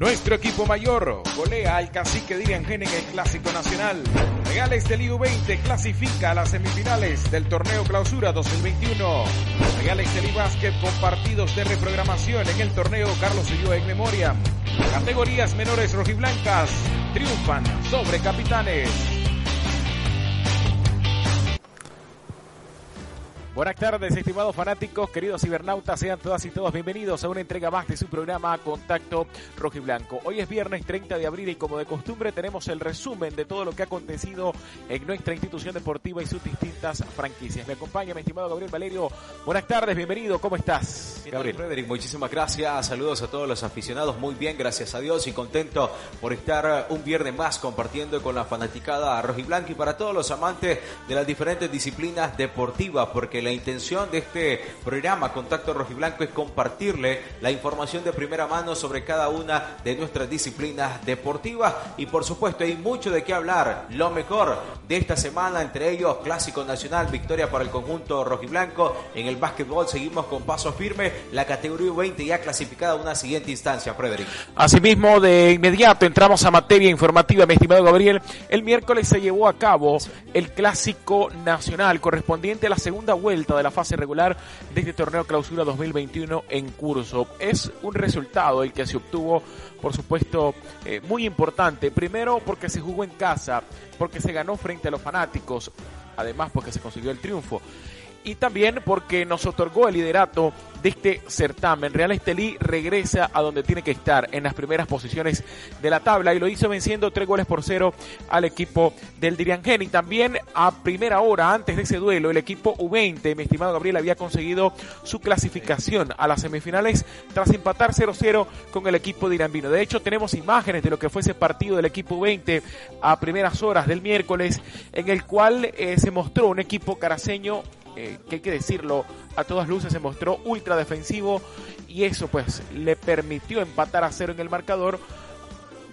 Nuestro equipo mayor golea al cacique Diriangén en el Clásico Nacional. Reales del IU20 clasifica a las semifinales del Torneo Clausura 2021. Reales del Básquet con partidos de reprogramación en el Torneo Carlos Ulloa en memoria. Categorías menores rojiblancas triunfan sobre capitanes. Buenas tardes, estimados fanáticos, queridos cibernautas, sean todas y todos bienvenidos a una entrega más de su programa Contacto Rojo y Blanco. Hoy es viernes 30 de abril y como de costumbre tenemos el resumen de todo lo que ha acontecido en nuestra institución deportiva y sus distintas franquicias. Me acompaña mi estimado Gabriel Valerio. Buenas tardes, bienvenido, ¿cómo estás? Gabriel. Frederick, muchísimas gracias, saludos a todos los aficionados, muy bien, gracias a Dios y contento por estar un viernes más compartiendo con la fanaticada Rojo y Blanco y para todos los amantes de las diferentes disciplinas deportivas, porque la intención de este programa Contacto Rojiblanco es compartirle la información de primera mano sobre cada una de nuestras disciplinas deportivas y por supuesto hay mucho de qué hablar. Lo mejor de esta semana, entre ellos Clásico Nacional, victoria para el conjunto rojiblanco. En el básquetbol seguimos con paso firme, la categoría 20 ya clasificada a una siguiente instancia, Frederick. Asimismo, de inmediato entramos a materia informativa, mi estimado Gabriel. El miércoles se llevó a cabo el Clásico Nacional correspondiente a la segunda vuelta de la fase regular de este torneo clausura 2021 en curso. Es un resultado el que se obtuvo, por supuesto, eh, muy importante. Primero porque se jugó en casa, porque se ganó frente a los fanáticos, además porque se consiguió el triunfo y también porque nos otorgó el liderato de este certamen. Real Estelí regresa a donde tiene que estar, en las primeras posiciones de la tabla, y lo hizo venciendo tres goles por cero al equipo del Diriangén. Y también a primera hora, antes de ese duelo, el equipo U20, mi estimado Gabriel, había conseguido su clasificación a las semifinales tras empatar 0-0 con el equipo de Irambino. De hecho, tenemos imágenes de lo que fue ese partido del equipo U20 a primeras horas del miércoles, en el cual eh, se mostró un equipo caraseño que hay que decirlo, a todas luces se mostró ultra defensivo y eso pues le permitió empatar a cero en el marcador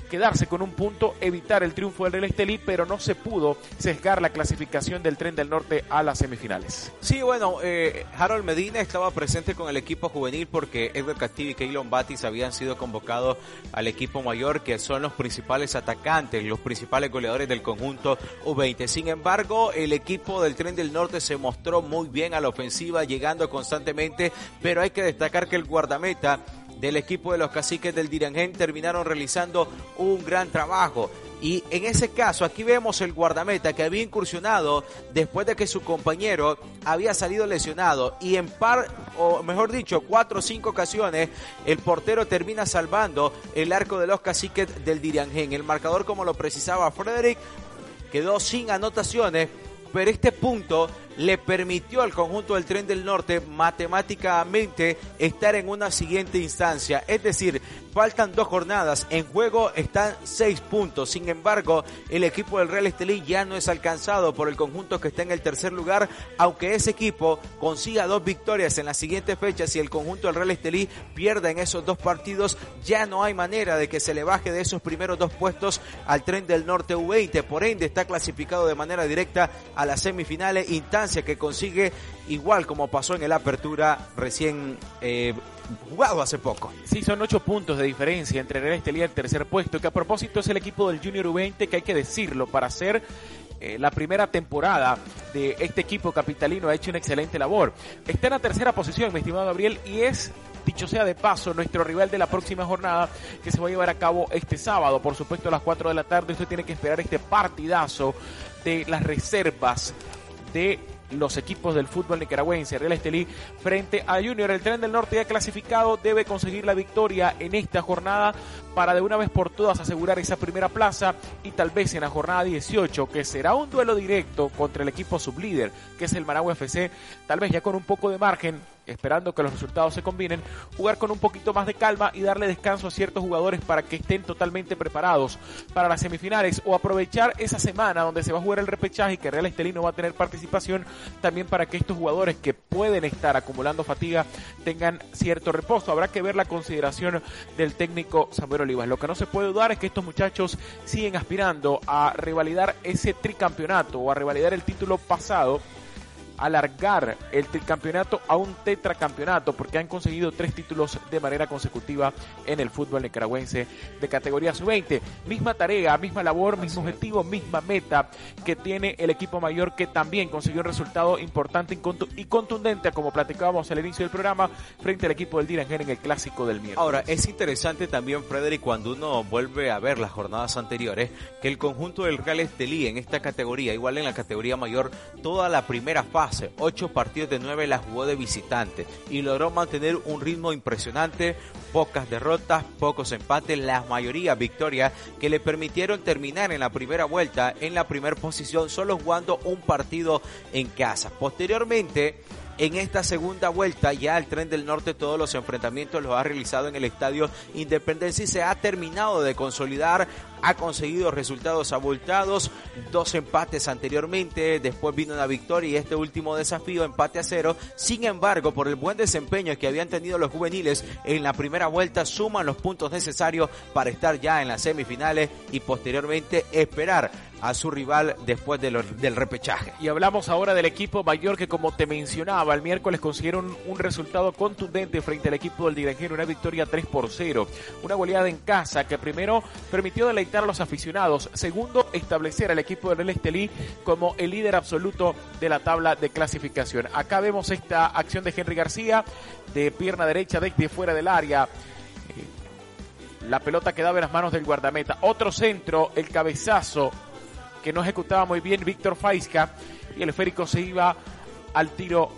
quedarse con un punto, evitar el triunfo del Real Estelí, pero no se pudo sesgar la clasificación del Tren del Norte a las semifinales. Sí, bueno, eh, Harold Medina estaba presente con el equipo juvenil porque Edward Castillo y Keylon Batis habían sido convocados al equipo mayor, que son los principales atacantes, los principales goleadores del conjunto U20. Sin embargo, el equipo del Tren del Norte se mostró muy bien a la ofensiva, llegando constantemente, pero hay que destacar que el guardameta del equipo de los caciques del Dirangén terminaron realizando un gran trabajo. Y en ese caso, aquí vemos el guardameta que había incursionado después de que su compañero había salido lesionado. Y en par, o mejor dicho, cuatro o cinco ocasiones, el portero termina salvando el arco de los caciques del Diriangén. El marcador, como lo precisaba Frederick, quedó sin anotaciones. Pero este punto le permitió al conjunto del Tren del Norte matemáticamente estar en una siguiente instancia. Es decir, faltan dos jornadas, en juego están seis puntos. Sin embargo, el equipo del Real Estelí ya no es alcanzado por el conjunto que está en el tercer lugar, aunque ese equipo consiga dos victorias en las siguientes fechas y el conjunto del Real Estelí pierda en esos dos partidos, ya no hay manera de que se le baje de esos primeros dos puestos al Tren del Norte U20. Por ende, está clasificado de manera directa a las semifinales, que consigue igual como pasó en el Apertura recién eh, jugado hace poco. Sí, son ocho puntos de diferencia entre Real Estelí y el tercer puesto, que a propósito es el equipo del Junior U20 que hay que decirlo para hacer eh, la primera temporada de este equipo capitalino ha hecho una excelente labor. Está en la tercera posición, mi estimado Gabriel, y es dicho sea de paso, nuestro rival de la próxima jornada que se va a llevar a cabo este sábado, por supuesto a las 4 de la tarde. Usted tiene que esperar este partidazo de las reservas de los equipos del fútbol nicaragüense. Real Estelí frente a Junior. El tren del norte ya clasificado debe conseguir la victoria en esta jornada para de una vez por todas asegurar esa primera plaza y tal vez en la jornada 18, que será un duelo directo contra el equipo sublíder, que es el Managua FC, tal vez ya con un poco de margen esperando que los resultados se combinen, jugar con un poquito más de calma y darle descanso a ciertos jugadores para que estén totalmente preparados para las semifinales o aprovechar esa semana donde se va a jugar el repechaje y que Real Estelí no va a tener participación también para que estos jugadores que pueden estar acumulando fatiga tengan cierto reposo. Habrá que ver la consideración del técnico Samuel Olivas. Lo que no se puede dudar es que estos muchachos siguen aspirando a revalidar ese tricampeonato o a revalidar el título pasado alargar el campeonato a un tetracampeonato porque han conseguido tres títulos de manera consecutiva en el fútbol nicaragüense de categoría sub-20. Misma tarea, misma labor, mismo objetivo, misma meta que tiene el equipo mayor que también consiguió un resultado importante y contundente como platicábamos al inicio del programa frente al equipo del Diranger en el clásico del miércoles. Ahora, es interesante también, Frederick, cuando uno vuelve a ver las jornadas anteriores, que el conjunto del Real Estelí en esta categoría, igual en la categoría mayor, toda la primera fase Ocho partidos de nueve la jugó de visitante y logró mantener un ritmo impresionante, pocas derrotas, pocos empates, la mayoría victorias que le permitieron terminar en la primera vuelta en la primera posición, solo jugando un partido en casa. Posteriormente, en esta segunda vuelta ya el tren del norte todos los enfrentamientos los ha realizado en el estadio Independencia y se ha terminado de consolidar ha conseguido resultados abultados, dos empates anteriormente, después vino una victoria y este último desafío, empate a cero. Sin embargo, por el buen desempeño que habían tenido los juveniles en la primera vuelta, suman los puntos necesarios para estar ya en las semifinales y posteriormente esperar a su rival después del repechaje. Y hablamos ahora del equipo mayor que como te mencionaba, el miércoles consiguieron un resultado contundente frente al equipo del Dirangero, una victoria 3 por 0, una goleada en casa que primero permitió deleitar a los aficionados. Segundo, establecer al equipo del Estelí como el líder absoluto de la tabla de clasificación. Acá vemos esta acción de Henry García de pierna derecha desde fuera del área. Eh, la pelota quedaba en las manos del guardameta. Otro centro, el cabezazo que no ejecutaba muy bien Víctor Faisca y el esférico se iba al tiro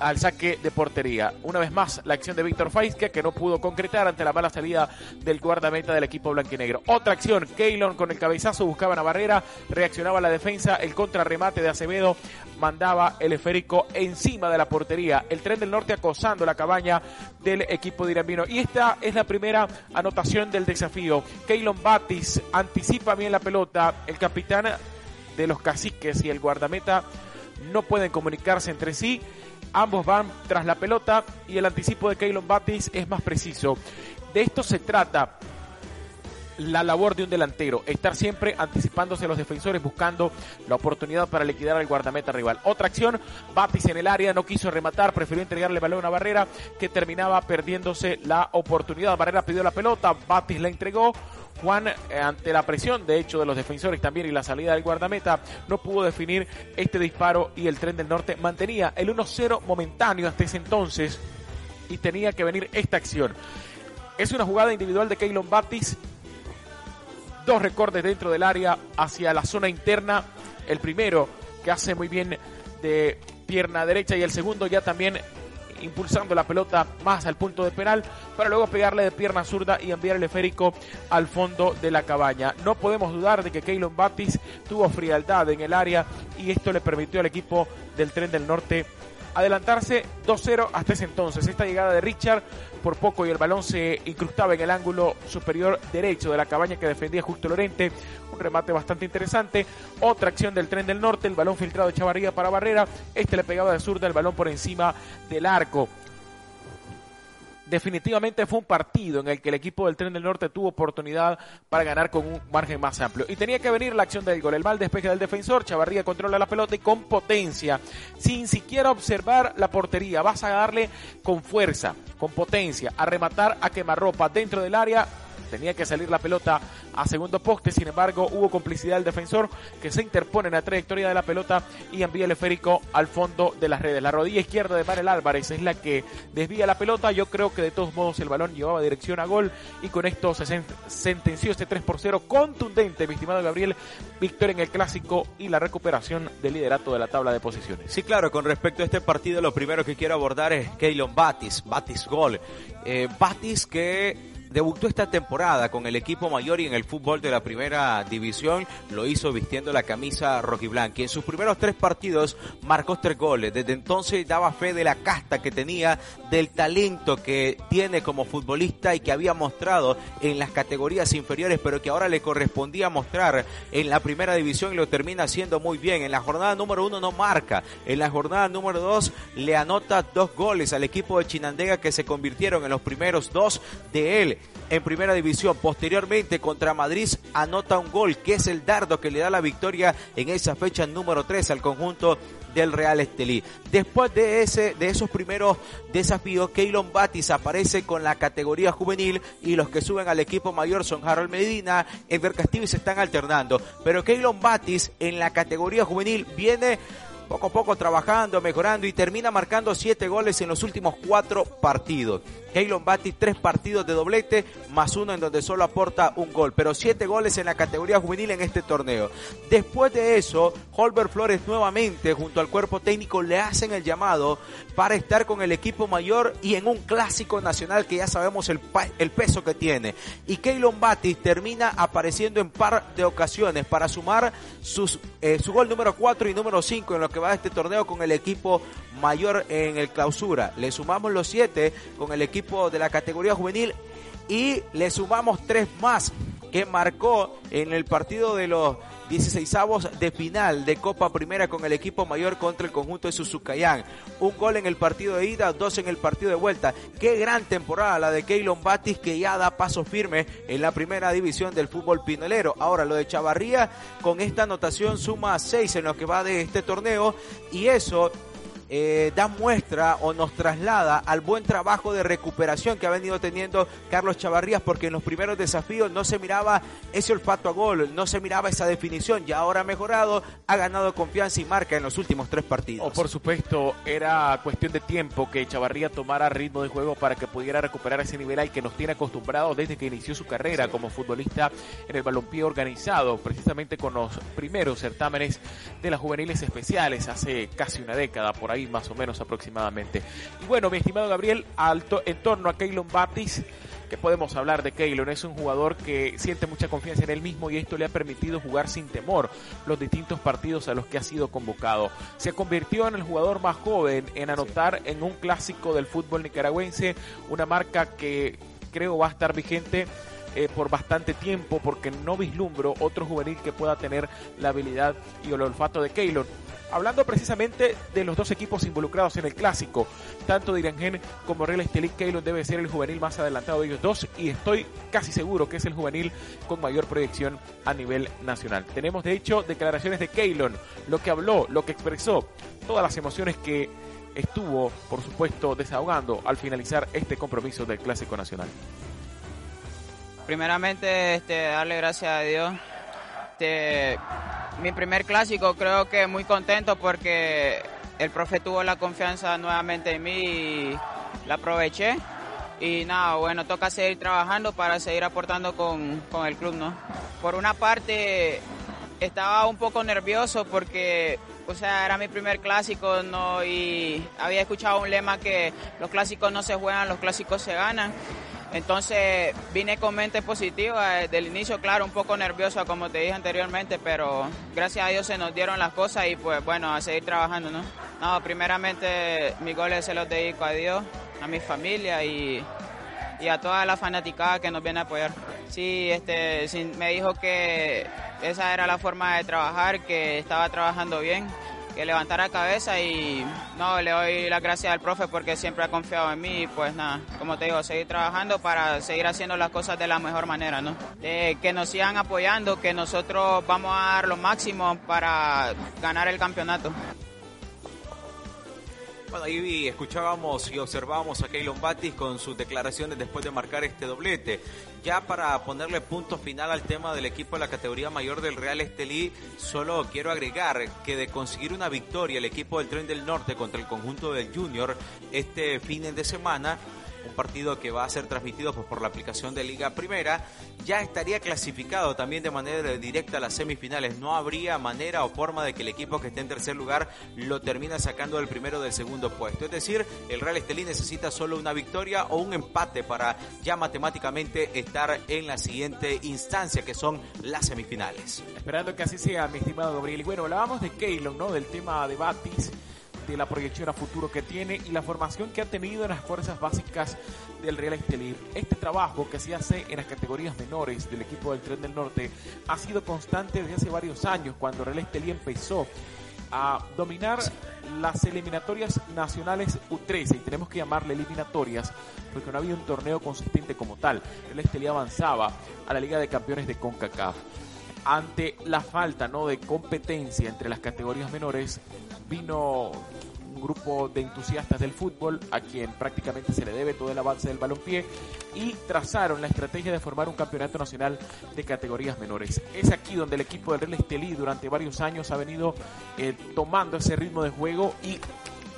al saque de portería. Una vez más, la acción de Víctor Faisca que no pudo concretar ante la mala salida del guardameta del equipo blanquinegro. Otra acción, Keylon con el cabezazo buscaba una barrera, reaccionaba la defensa, el contrarremate de Acevedo mandaba el esférico encima de la portería. El tren del norte acosando la cabaña del equipo de Irambino. Y esta es la primera anotación del desafío. Keylon Batis anticipa bien la pelota. El capitán de los caciques y el guardameta no pueden comunicarse entre sí Ambos van tras la pelota y el anticipo de Keylon Batis es más preciso. De esto se trata la labor de un delantero, estar siempre anticipándose a los defensores buscando la oportunidad para liquidar al guardameta rival. Otra acción, Batis en el área no quiso rematar, prefirió entregarle el balón a Barrera que terminaba perdiéndose la oportunidad. Barrera pidió la pelota, Batis la entregó, Juan, eh, ante la presión, de hecho, de los defensores también y la salida del guardameta, no pudo definir este disparo y el tren del norte mantenía el 1-0 momentáneo hasta ese entonces y tenía que venir esta acción. Es una jugada individual de Keylon Batis, dos recortes dentro del área hacia la zona interna, el primero que hace muy bien de pierna derecha y el segundo ya también impulsando la pelota más al punto de penal para luego pegarle de pierna zurda y enviar el esférico al fondo de la cabaña. No podemos dudar de que Keylon Batis tuvo frialdad en el área y esto le permitió al equipo del Tren del Norte adelantarse 2-0 hasta ese entonces. Esta llegada de Richard por poco y el balón se incrustaba en el ángulo superior derecho de la cabaña que defendía Justo Lorente. Un remate bastante interesante. Otra acción del tren del norte, el balón filtrado de Chavarría para Barrera. Este le pegaba de zurda el balón por encima del arco definitivamente fue un partido en el que el equipo del Tren del Norte tuvo oportunidad para ganar con un margen más amplio. Y tenía que venir la acción del gol. El mal despeje del defensor, Chavarría controla la pelota y con potencia, sin siquiera observar la portería. Vas a darle con fuerza, con potencia, a rematar a quemarropa dentro del área tenía que salir la pelota a segundo poste, sin embargo hubo complicidad del defensor que se interpone en la trayectoria de la pelota y envía el esférico al fondo de las redes. La rodilla izquierda de Marel Álvarez es la que desvía la pelota, yo creo que de todos modos el balón llevaba dirección a gol y con esto se sentenció este 3 por 0 contundente, mi estimado Gabriel, victoria en el clásico y la recuperación del liderato de la tabla de posiciones. Sí, claro, con respecto a este partido lo primero que quiero abordar es Keylon Batis, Batis gol. Eh, Batis que debutó esta temporada con el equipo mayor y en el fútbol de la primera división lo hizo vistiendo la camisa rojiblanca. En sus primeros tres partidos marcó tres goles. Desde entonces daba fe de la casta que tenía, del talento que tiene como futbolista y que había mostrado en las categorías inferiores, pero que ahora le correspondía mostrar en la primera división y lo termina haciendo muy bien. En la jornada número uno no marca, en la jornada número dos le anota dos goles al equipo de Chinandega que se convirtieron en los primeros dos de él en primera división. Posteriormente contra Madrid anota un gol que es el dardo que le da la victoria en esa fecha número 3 al conjunto del Real Estelí. Después de ese, de esos primeros desafíos, Keylon Batis aparece con la categoría juvenil y los que suben al equipo mayor son Harold Medina, Edgar Castillo y se están alternando. Pero Keylon Batis en la categoría juvenil viene poco a poco trabajando, mejorando y termina marcando siete goles en los últimos cuatro partidos. Keylon Batti, tres partidos de doblete, más uno en donde solo aporta un gol, pero siete goles en la categoría juvenil en este torneo. Después de eso, Holber Flores nuevamente, junto al cuerpo técnico, le hacen el llamado para estar con el equipo mayor y en un clásico nacional que ya sabemos el, peso que tiene. Y Keylon Batti termina apareciendo en par de ocasiones para sumar sus, eh, su gol número 4 y número 5 en lo que va de este torneo con el equipo mayor en el clausura. Le sumamos los siete con el equipo de la categoría juvenil y le sumamos tres más que marcó en el partido de los 16 de final de Copa Primera con el equipo mayor contra el conjunto de Suzucayán. Un gol en el partido de ida, dos en el partido de vuelta. Qué gran temporada la de Keylon Batis que ya da paso firme en la primera división del fútbol pinolero. Ahora lo de Chavarría con esta anotación suma seis en lo que va de este torneo y eso eh, da muestra o nos traslada al buen trabajo de recuperación que ha venido teniendo Carlos Chavarrías, porque en los primeros desafíos no se miraba ese olfato a gol, no se miraba esa definición, y ahora ha mejorado, ha ganado confianza y marca en los últimos tres partidos. O por supuesto, era cuestión de tiempo que Chavarría tomara ritmo de juego para que pudiera recuperar ese nivel al que nos tiene acostumbrados desde que inició su carrera como futbolista en el balompié organizado, precisamente con los primeros certámenes de las juveniles especiales hace casi una década por ahí más o menos aproximadamente. Y bueno, mi estimado Gabriel, alto, en torno a Keylon Baptist, que podemos hablar de Keylon, es un jugador que siente mucha confianza en él mismo y esto le ha permitido jugar sin temor los distintos partidos a los que ha sido convocado. Se convirtió en el jugador más joven en anotar en un clásico del fútbol nicaragüense, una marca que creo va a estar vigente eh, por bastante tiempo porque no vislumbro otro juvenil que pueda tener la habilidad y el olfato de Keylor hablando precisamente de los dos equipos involucrados en el clásico, tanto Dirangen como Real Estelí, Keylon debe ser el juvenil más adelantado de ellos dos y estoy casi seguro que es el juvenil con mayor proyección a nivel nacional. Tenemos de hecho declaraciones de Keylon, lo que habló, lo que expresó, todas las emociones que estuvo, por supuesto, desahogando al finalizar este compromiso del Clásico Nacional. Primeramente, este, darle gracias a Dios. Este, mi primer clásico creo que muy contento porque el profe tuvo la confianza nuevamente en mí y la aproveché. Y nada, bueno, toca seguir trabajando para seguir aportando con, con el club, ¿no? Por una parte, estaba un poco nervioso porque, o sea, era mi primer clásico, ¿no? Y había escuchado un lema que los clásicos no se juegan, los clásicos se ganan. Entonces vine con mente positiva desde el inicio, claro, un poco nervioso como te dije anteriormente, pero gracias a Dios se nos dieron las cosas y pues bueno, a seguir trabajando, ¿no? No, primeramente mis goles se los dedico a Dios, a mi familia y, y a toda la fanaticada que nos viene a apoyar. Sí, este, me dijo que esa era la forma de trabajar, que estaba trabajando bien que levantara cabeza y no, le doy las gracias al profe porque siempre ha confiado en mí y pues nada, como te digo, seguir trabajando para seguir haciendo las cosas de la mejor manera, ¿no? que nos sigan apoyando, que nosotros vamos a dar lo máximo para ganar el campeonato. Bueno, ahí escuchábamos y observábamos a Keylon Batis con sus declaraciones después de marcar este doblete. Ya para ponerle punto final al tema del equipo de la categoría mayor del Real Estelí, solo quiero agregar que de conseguir una victoria el equipo del Tren del Norte contra el conjunto del Junior este fin de semana, un partido que va a ser transmitido pues, por la aplicación de Liga Primera, ya estaría clasificado también de manera directa a las semifinales. No habría manera o forma de que el equipo que esté en tercer lugar lo termine sacando del primero del segundo puesto. Es decir, el Real Estelí necesita solo una victoria o un empate para ya matemáticamente estar en la siguiente instancia, que son las semifinales. Esperando que así sea, mi estimado Gabriel. Y bueno, hablábamos de Keylon, ¿no? Del tema de Batis de la proyección a futuro que tiene y la formación que ha tenido en las fuerzas básicas del Real Estelí. Este trabajo que se hace en las categorías menores del equipo del Tren del Norte ha sido constante desde hace varios años, cuando Real Estelí empezó a dominar las eliminatorias nacionales U13 y tenemos que llamarle eliminatorias porque no había un torneo consistente como tal. El Estelí avanzaba a la Liga de Campeones de CONCACAF. Ante la falta ¿no? de competencia entre las categorías menores, vino un grupo de entusiastas del fútbol a quien prácticamente se le debe todo el avance del balompié y trazaron la estrategia de formar un campeonato nacional de categorías menores. Es aquí donde el equipo del Real Estelí durante varios años ha venido eh, tomando ese ritmo de juego y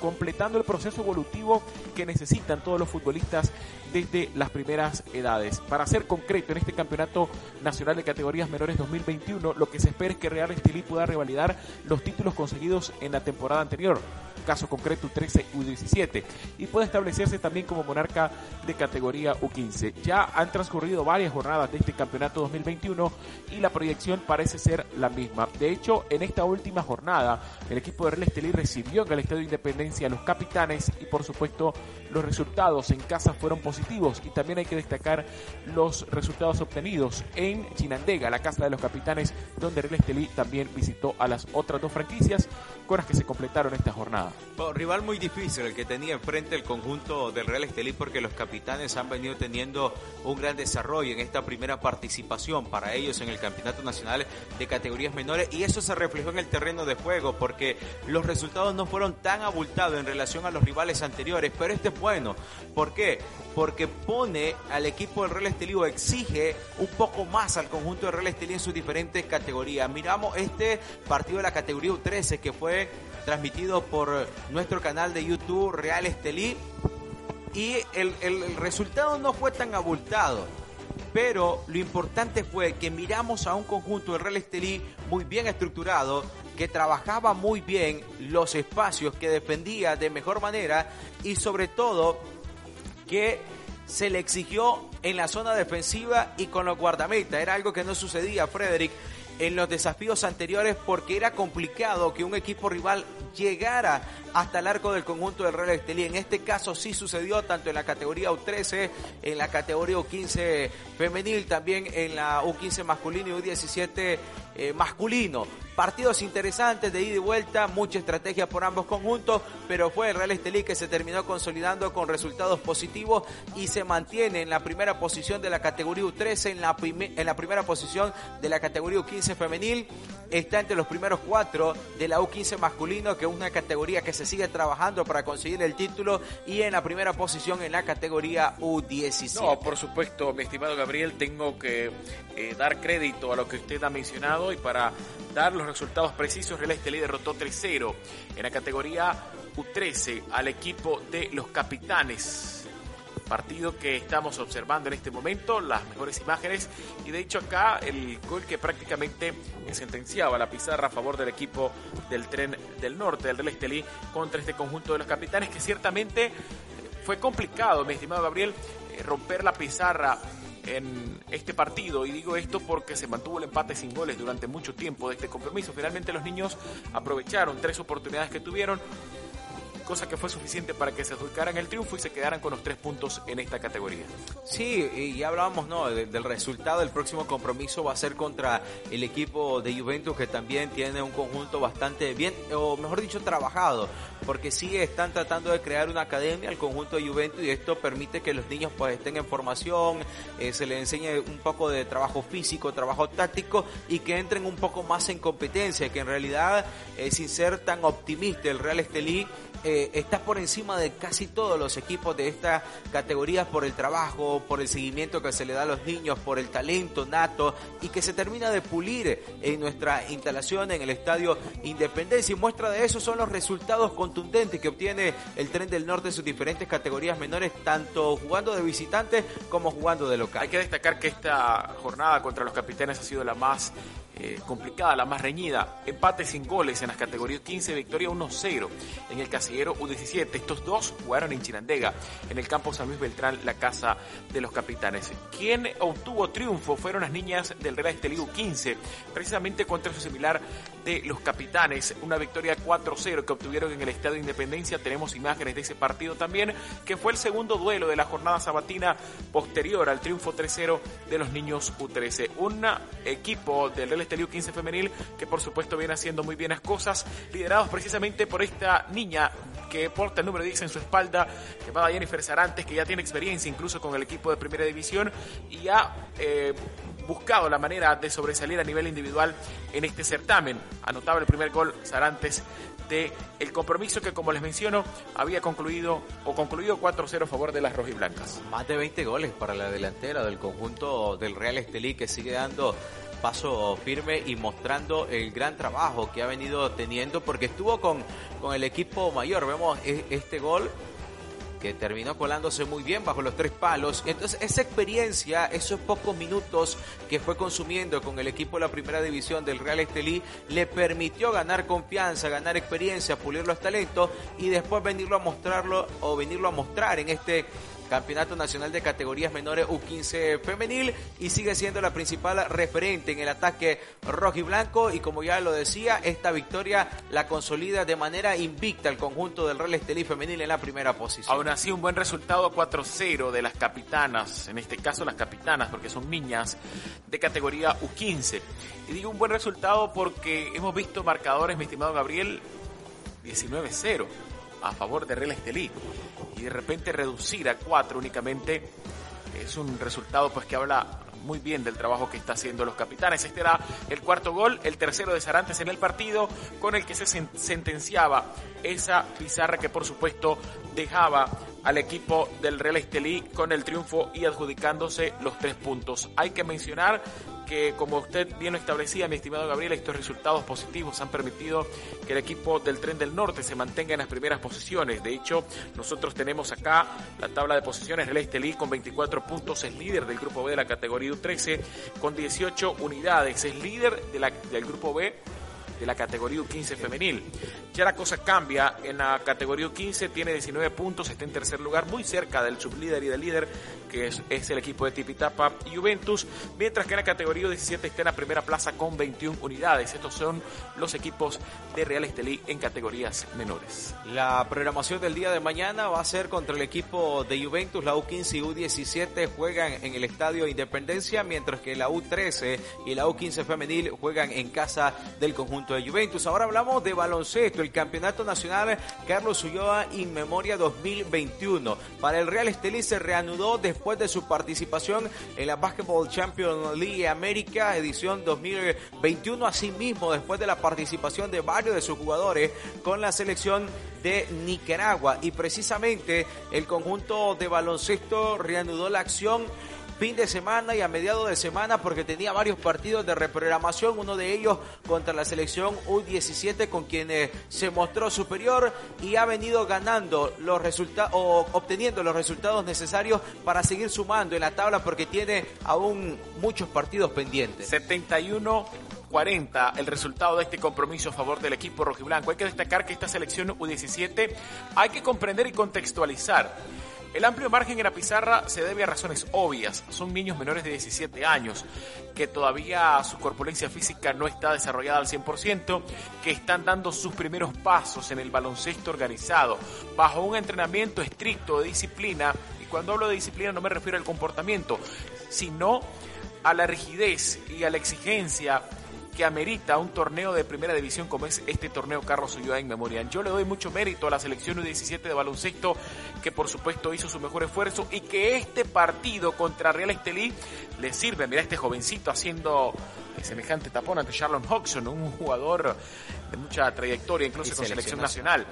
completando el proceso evolutivo que necesitan todos los futbolistas desde las primeras edades. Para ser concreto, en este Campeonato Nacional de Categorías Menores 2021, lo que se espera es que Real Estelí pueda revalidar los títulos conseguidos en la temporada anterior caso concreto U13 U17 y puede establecerse también como monarca de categoría U15. Ya han transcurrido varias jornadas de este campeonato 2021 y la proyección parece ser la misma. De hecho, en esta última jornada, el equipo de Real Estelí recibió en el Estadio de Independencia a los capitanes y por supuesto los resultados en casa fueron positivos y también hay que destacar los resultados obtenidos en Chinandega, la casa de los capitanes, donde Real Estelí también visitó a las otras dos franquicias con las que se completaron esta jornada. Rival muy difícil el que tenía enfrente el conjunto del Real Estelí porque los capitanes han venido teniendo un gran desarrollo en esta primera participación para ellos en el Campeonato Nacional de categorías menores y eso se reflejó en el terreno de juego porque los resultados no fueron tan abultados en relación a los rivales anteriores, pero este es bueno. ¿Por qué? Porque pone al equipo del Real Estelí o exige un poco más al conjunto del Real Estelí en sus diferentes categorías. Miramos este partido de la categoría U13 que fue transmitido por nuestro canal de YouTube Real Estelí. Y el, el resultado no fue tan abultado. Pero lo importante fue que miramos a un conjunto de Real Estelí muy bien estructurado, que trabajaba muy bien los espacios, que defendía de mejor manera y sobre todo que se le exigió en la zona defensiva y con los guardametas. Era algo que no sucedía, Frederick, en los desafíos anteriores porque era complicado que un equipo rival llegara hasta el arco del conjunto del Real Estelí. En este caso sí sucedió tanto en la categoría U13, en la categoría U15 femenil, también en la U15 masculino y U17 eh, masculino. Partidos interesantes de ida y vuelta, mucha estrategia por ambos conjuntos, pero fue el Real Estelí que se terminó consolidando con resultados positivos y se mantiene en la primera posición de la categoría U13, en la, primera posición de la categoría U15 femenil, está entre los primeros cuatro de la U15 masculino, que es una categoría que se sigue trabajando para conseguir el título, y en la primera posición en la categoría U17. No, por supuesto, mi estimado Gabriel, tengo que eh, dar crédito a lo que usted ha mencionado y para dar los resultados precisos, Real Estelí derrotó 3-0 en la categoría U13 al equipo de los capitanes. Partido que estamos observando en este momento, las mejores imágenes. Y de hecho acá el gol que prácticamente sentenciaba la pizarra a favor del equipo del tren del norte, del Real Estelí, contra este conjunto de los capitanes que ciertamente fue complicado, mi estimado Gabriel, eh, romper la pizarra en este partido y digo esto porque se mantuvo el empate sin goles durante mucho tiempo de este compromiso. Finalmente los niños aprovecharon tres oportunidades que tuvieron, cosa que fue suficiente para que se adjudicaran el triunfo y se quedaran con los tres puntos en esta categoría. Sí, y ya hablábamos ¿no? del resultado del próximo compromiso va a ser contra el equipo de Juventus que también tiene un conjunto bastante bien, o mejor dicho, trabajado, porque sí están tratando de crear una academia al conjunto de Juventus y esto permite que los niños pues estén en formación, eh, se les enseñe un poco de trabajo físico, trabajo táctico y que entren un poco más en competencia, que en realidad, eh, sin ser tan optimista, el Real Estelí eh, eh, está por encima de casi todos los equipos de esta categoría por el trabajo, por el seguimiento que se le da a los niños, por el talento nato y que se termina de pulir en nuestra instalación en el Estadio Independencia. Y muestra de eso son los resultados contundentes que obtiene el Tren del Norte en sus diferentes categorías menores, tanto jugando de visitantes como jugando de local. Hay que destacar que esta jornada contra los capitanes ha sido la más eh, complicada, la más reñida. Empate sin goles en las categorías 15, victoria 1-0 en el casillero U17. Estos dos jugaron en Chirandega, en el campo San Luis Beltrán, la casa de los capitanes. Quien obtuvo triunfo fueron las niñas del Real Estelí U15, precisamente contra su similar de los capitanes. Una victoria 4-0 que obtuvieron en el Estadio Independencia. Tenemos imágenes de ese partido también, que fue el segundo duelo de la jornada sabatina posterior al triunfo 3-0 de los niños U13. Un equipo del Real Estelí U15 femenil que por supuesto viene haciendo muy bien las cosas, liderados precisamente por esta niña que porta el número 10 en su espalda, llamada Jennifer Sarantes, que ya tiene experiencia incluso con el equipo de primera división y ha eh, buscado la manera de sobresalir a nivel individual en este certamen. Anotaba el primer gol Sarantes de el compromiso que, como les menciono, había concluido o concluido 4-0 a favor de las rojiblancas. Más de 20 goles para la delantera del conjunto del Real Estelí que sigue dando paso firme y mostrando el gran trabajo que ha venido teniendo porque estuvo con, con el equipo mayor. Vemos e, este gol que terminó colándose muy bien bajo los tres palos. Entonces esa experiencia, esos pocos minutos que fue consumiendo con el equipo de la primera división del Real Estelí, le permitió ganar confianza, ganar experiencia, pulir los talentos y después venirlo a mostrarlo o venirlo a mostrar en este Campeonato Nacional de Categorías Menores U15 Femenil y sigue siendo la principal referente en el ataque rojo y blanco y como ya lo decía, esta victoria la consolida de manera invicta el conjunto del Real Estelí Femenil en la primera posición. Aún así, un buen resultado 4-0 de las capitanas, en este caso las capitanas porque son niñas de categoría U15. Y digo un buen resultado porque hemos visto marcadores, mi estimado Gabriel, 19-0 a favor de Real Estelí y de repente reducir a cuatro únicamente es un resultado pues que habla muy bien del trabajo que está haciendo los capitanes. Este era el cuarto gol, el tercero de Sarantes en el partido, con el que se sentenciaba esa pizarra que por supuesto dejaba al equipo del Real Estelí con el triunfo y adjudicándose los tres puntos. Hay que mencionar que, como usted bien lo establecía, mi estimado Gabriel, estos resultados positivos han permitido que el equipo del Tren del Norte se mantenga en las primeras posiciones. De hecho, nosotros tenemos acá la tabla de posiciones. El Estelí con 24 puntos es líder del grupo B de la categoría U13 con 18 unidades. Es líder de la, del grupo B de la categoría U15 femenil. Ya la cosa cambia, en la categoría U15 tiene 19 puntos, está en tercer lugar, muy cerca del sublíder y del líder, que es, el equipo de Tipitapa y Juventus, mientras que en la categoría U17 está en la primera plaza con 21 unidades. Estos son los equipos de Real Estelí en categorías menores. La programación del día de mañana va a ser contra el equipo de Juventus, la U15 y U17 juegan en el Estadio Independencia, mientras que la U13 y la U15 femenil juegan en casa del conjunto de Juventus. Ahora hablamos de baloncesto, el Campeonato Nacional Carlos Ulloa In Memoria 2021. Para el Real Estelí se reanudó después de su participación en la Basketball Champions League América edición 2021. Asimismo, después de la participación de varios de sus jugadores con la selección de Nicaragua. Y precisamente el conjunto de baloncesto reanudó la acción fin de semana y a mediados de semana porque tenía varios partidos de reprogramación, uno de ellos contra la selección U17 con quienes se mostró superior y ha venido ganando los resultados o obteniendo los resultados necesarios para seguir sumando en la tabla porque tiene aún muchos partidos pendientes. 71 40 el resultado de este compromiso a favor del equipo rojiblanco. Hay que destacar que esta selección U17 hay que comprender y contextualizar. El amplio margen en la pizarra se debe a razones obvias. Son niños menores de 17 años, que todavía su corpulencia física no está desarrollada al 100%, que están dando sus primeros pasos en el baloncesto organizado, bajo un entrenamiento estricto de disciplina. Y cuando hablo de disciplina no me refiero al comportamiento, sino a la rigidez y a la exigencia que amerita un torneo de primera división como es este torneo Carlos Ulloa en Memorial. Yo le doy mucho mérito a la selección U17 de baloncesto que por supuesto hizo su mejor esfuerzo y que este partido contra Real Estelí le sirve. Mira este jovencito haciendo semejante tapón ante Charlon Hodgson, un jugador de mucha trayectoria incluso con selección nacional.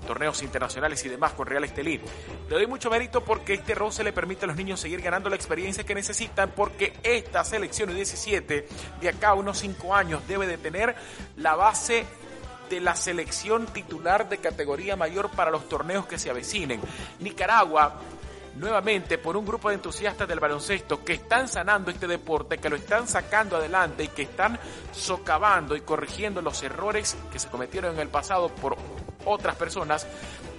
Torneos internacionales y demás con Real Estelí. Le doy mucho mérito porque este roce le permite a los niños seguir ganando la experiencia que necesitan porque esta selección 17 de acá a unos 5 años debe de tener la base de la selección titular de categoría mayor para los torneos que se avecinen. Nicaragua nuevamente por un grupo de entusiastas del baloncesto que están sanando este deporte, que lo están sacando adelante y que están socavando y corrigiendo los errores que se cometieron en el pasado por otras personas,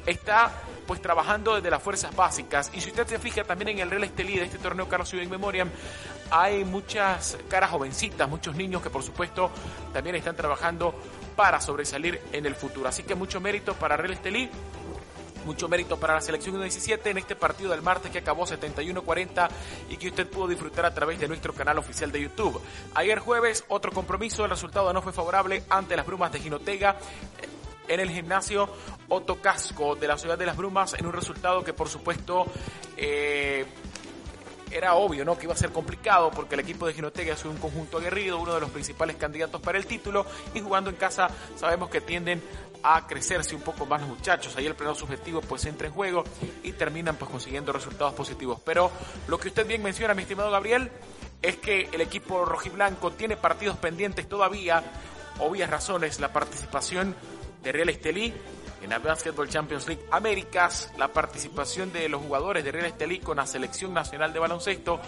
está pues trabajando desde las fuerzas básicas. Y si usted se fija también en el Real Estelí de este torneo Carlos Ciudad en Memoria, hay muchas caras jovencitas, muchos niños que por supuesto también están trabajando para sobresalir en el futuro. Así que mucho mérito para Real Estelí mucho mérito para la selección 17 en este partido del martes que acabó 71-40 y que usted pudo disfrutar a través de nuestro canal oficial de YouTube. Ayer jueves, otro compromiso, el resultado no fue favorable ante las Brumas de Ginotega en el gimnasio Otocasco de la ciudad de las Brumas en un resultado que por supuesto eh, era obvio ¿no? que iba a ser complicado porque el equipo de Ginotega es un conjunto aguerrido, uno de los principales candidatos para el título y jugando en casa sabemos que tienden a crecerse un poco más los muchachos. Ahí el pleno subjetivo pues entra en juego y terminan pues consiguiendo resultados positivos. Pero lo que usted bien menciona, mi estimado Gabriel, es que el equipo rojiblanco tiene partidos pendientes todavía, obvias razones, la participación de Real Estelí en la Basketball Champions League Américas, la participación de los jugadores de Real Estelí con la Selección Nacional de Baloncesto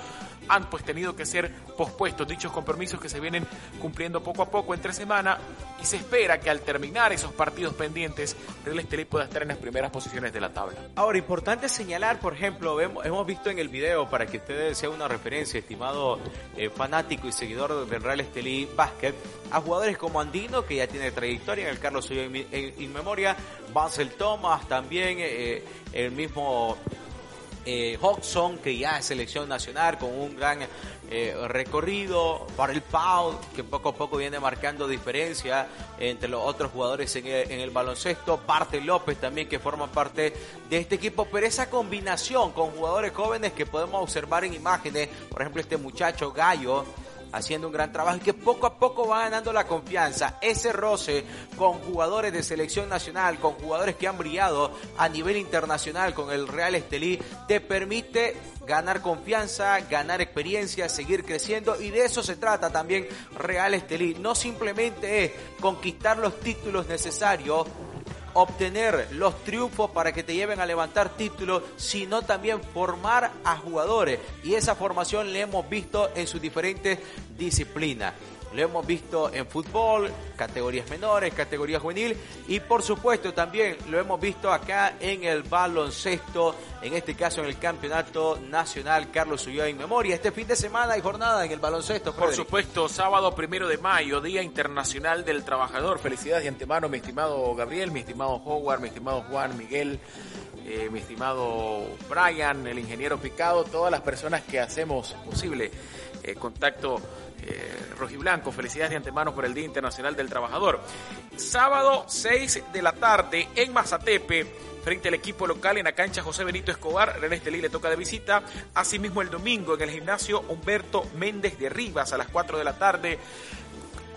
han pues tenido que ser pospuestos dichos compromisos que se vienen cumpliendo poco a poco entre semana y se espera que al terminar esos partidos pendientes Real Estelí pueda estar en las primeras posiciones de la tabla. Ahora, importante señalar, por ejemplo, hemos visto en el video, para que ustedes sea una referencia, estimado eh, fanático y seguidor del Real Estelí Basket, a jugadores como Andino, que ya tiene trayectoria en el Carlos Suyo en, memoria, Bansel Thomas también, eh, el mismo eh, Hodgson, que ya es selección nacional con un gran eh, recorrido, para el Pau, que poco a poco viene marcando diferencia entre los otros jugadores en el, baloncesto, Parte López también que forma parte de este equipo, pero esa combinación con jugadores jóvenes que podemos observar en imágenes, por ejemplo este muchacho Gallo, haciendo un gran trabajo y que poco a poco va ganando la confianza. Ese roce con jugadores de selección nacional, con jugadores que han brillado a nivel internacional con el Real Estelí, te permite ganar confianza, ganar experiencia, seguir creciendo y de eso se trata también Real Estelí. No simplemente es conquistar los títulos necesarios obtener los triunfos para que te lleven a levantar títulos, sino también formar a jugadores. Y esa formación le hemos visto en sus diferentes disciplinas. Lo hemos visto en fútbol, categorías menores, categoría juvenil y por supuesto también lo hemos visto acá en el baloncesto, en este caso en el Campeonato Nacional Carlos Ulloa en memoria. Este fin de semana hay jornada en el baloncesto. Por supuesto, sábado primero de mayo, Día Internacional del Trabajador. Felicidades de antemano, mi estimado Gabriel, mi estimado Howard, mi estimado Juan, Miguel. Eh, mi estimado Brian, el ingeniero Picado, todas las personas que hacemos posible eh, contacto eh, rojiblanco. Felicidades de antemano por el Día Internacional del Trabajador. Sábado 6 de la tarde en Mazatepe frente al equipo local en la cancha José Benito Escobar. René Estelí le toca de visita. Asimismo, el domingo en el gimnasio Humberto Méndez de Rivas a las 4 de la tarde.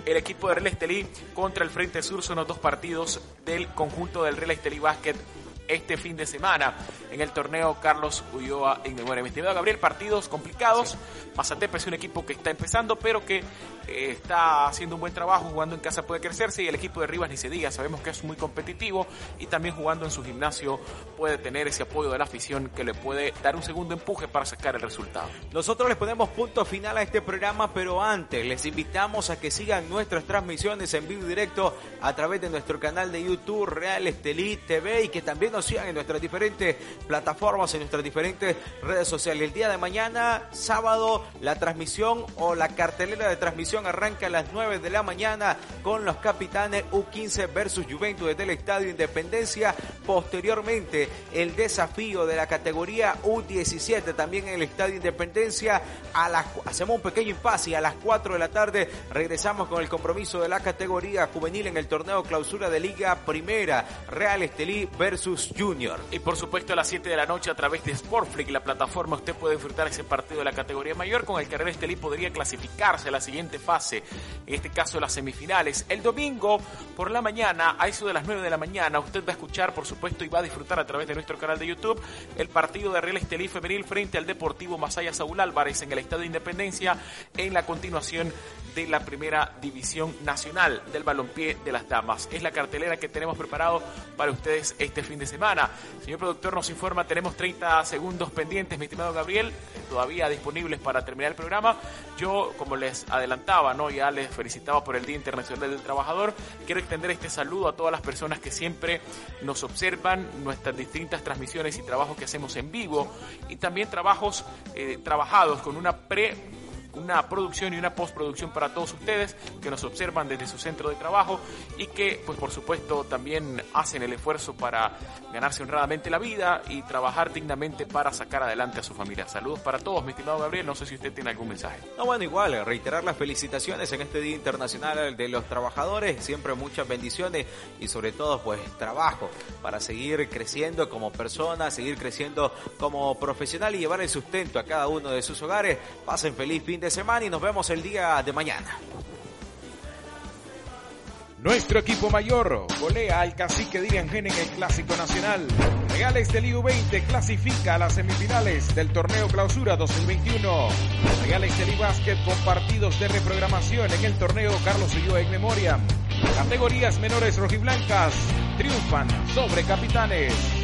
El equipo de Real Estelí contra el Frente Sur son los dos partidos del conjunto del Real Estelí Básquet este fin de semana en el torneo Carlos Ulloa en memoria. Mi estimado Gabriel, partidos complicados. Mazatepe es un equipo que está empezando, pero que eh, está haciendo un buen trabajo, jugando en casa puede crecerse y el equipo de Rivas ni se diga, sabemos que es muy competitivo y también jugando en su gimnasio puede tener ese apoyo de la afición que le puede dar un segundo empuje para sacar el resultado. Nosotros les ponemos punto final a este programa, pero antes les invitamos a que sigan nuestras transmisiones en vivo y directo a través de nuestro canal de YouTube Real Estelí TV y que también nos sigan en nuestras diferentes plataformas, en nuestras diferentes redes sociales. El día de mañana, sábado, la transmisión o la cartelera de transmisión arranca a las 9 de la mañana con los capitanes U15 versus Juventus desde el Estadio Independencia. Posteriormente, el desafío de la categoría U17 también en el Estadio Independencia. A las, hacemos un pequeño impasse y a las 4 de la tarde regresamos con el compromiso de la categoría juvenil en el torneo clausura de Liga Primera. Real Estelí versus Junior. Y por supuesto a las 7 de la noche a través de Sportflix, la plataforma, usted puede disfrutar ese partido de la categoría mayor con el que Real Estelí podría clasificarse a la siguiente fase fase, en este caso las semifinales. El domingo por la mañana, a eso de las 9 de la mañana, usted va a escuchar, por supuesto, y va a disfrutar a través de nuestro canal de YouTube el partido de Real Estelí Femenil frente al Deportivo Masaya Saúl Álvarez en el Estado de Independencia en la continuación de la primera división nacional del balompié de las damas. Es la cartelera que tenemos preparado para ustedes este fin de semana. Señor productor nos informa, tenemos 30 segundos pendientes, mi estimado Gabriel, todavía disponibles para terminar el programa. Yo, como les adelantaba, ¿no? ya les felicitaba por el Día Internacional del Trabajador, quiero extender este saludo a todas las personas que siempre nos observan, nuestras distintas transmisiones y trabajos que hacemos en vivo y también trabajos eh, trabajados con una pre una producción y una postproducción para todos ustedes que nos observan desde su centro de trabajo y que, pues por supuesto, también hacen el esfuerzo para ganarse honradamente la vida y trabajar dignamente para sacar adelante a su familia. Saludos para todos, mi estimado Gabriel. No sé si usted tiene algún mensaje. No, bueno, igual, reiterar las felicitaciones en este Día Internacional de los Trabajadores. Siempre muchas bendiciones y sobre todo, pues, trabajo para seguir creciendo como persona, seguir creciendo como profesional y llevar el sustento a cada uno de sus hogares. Pasen feliz fin de semana y nos vemos el día de mañana. Nuestro equipo mayor golea al cacique Dirian en el Clásico Nacional. Reales del IU20 clasifica a las semifinales del torneo Clausura 2021. Reales del Básquet con partidos de reprogramación en el torneo Carlos Ulloa en memoria. Categorías menores rojiblancas triunfan sobre capitanes.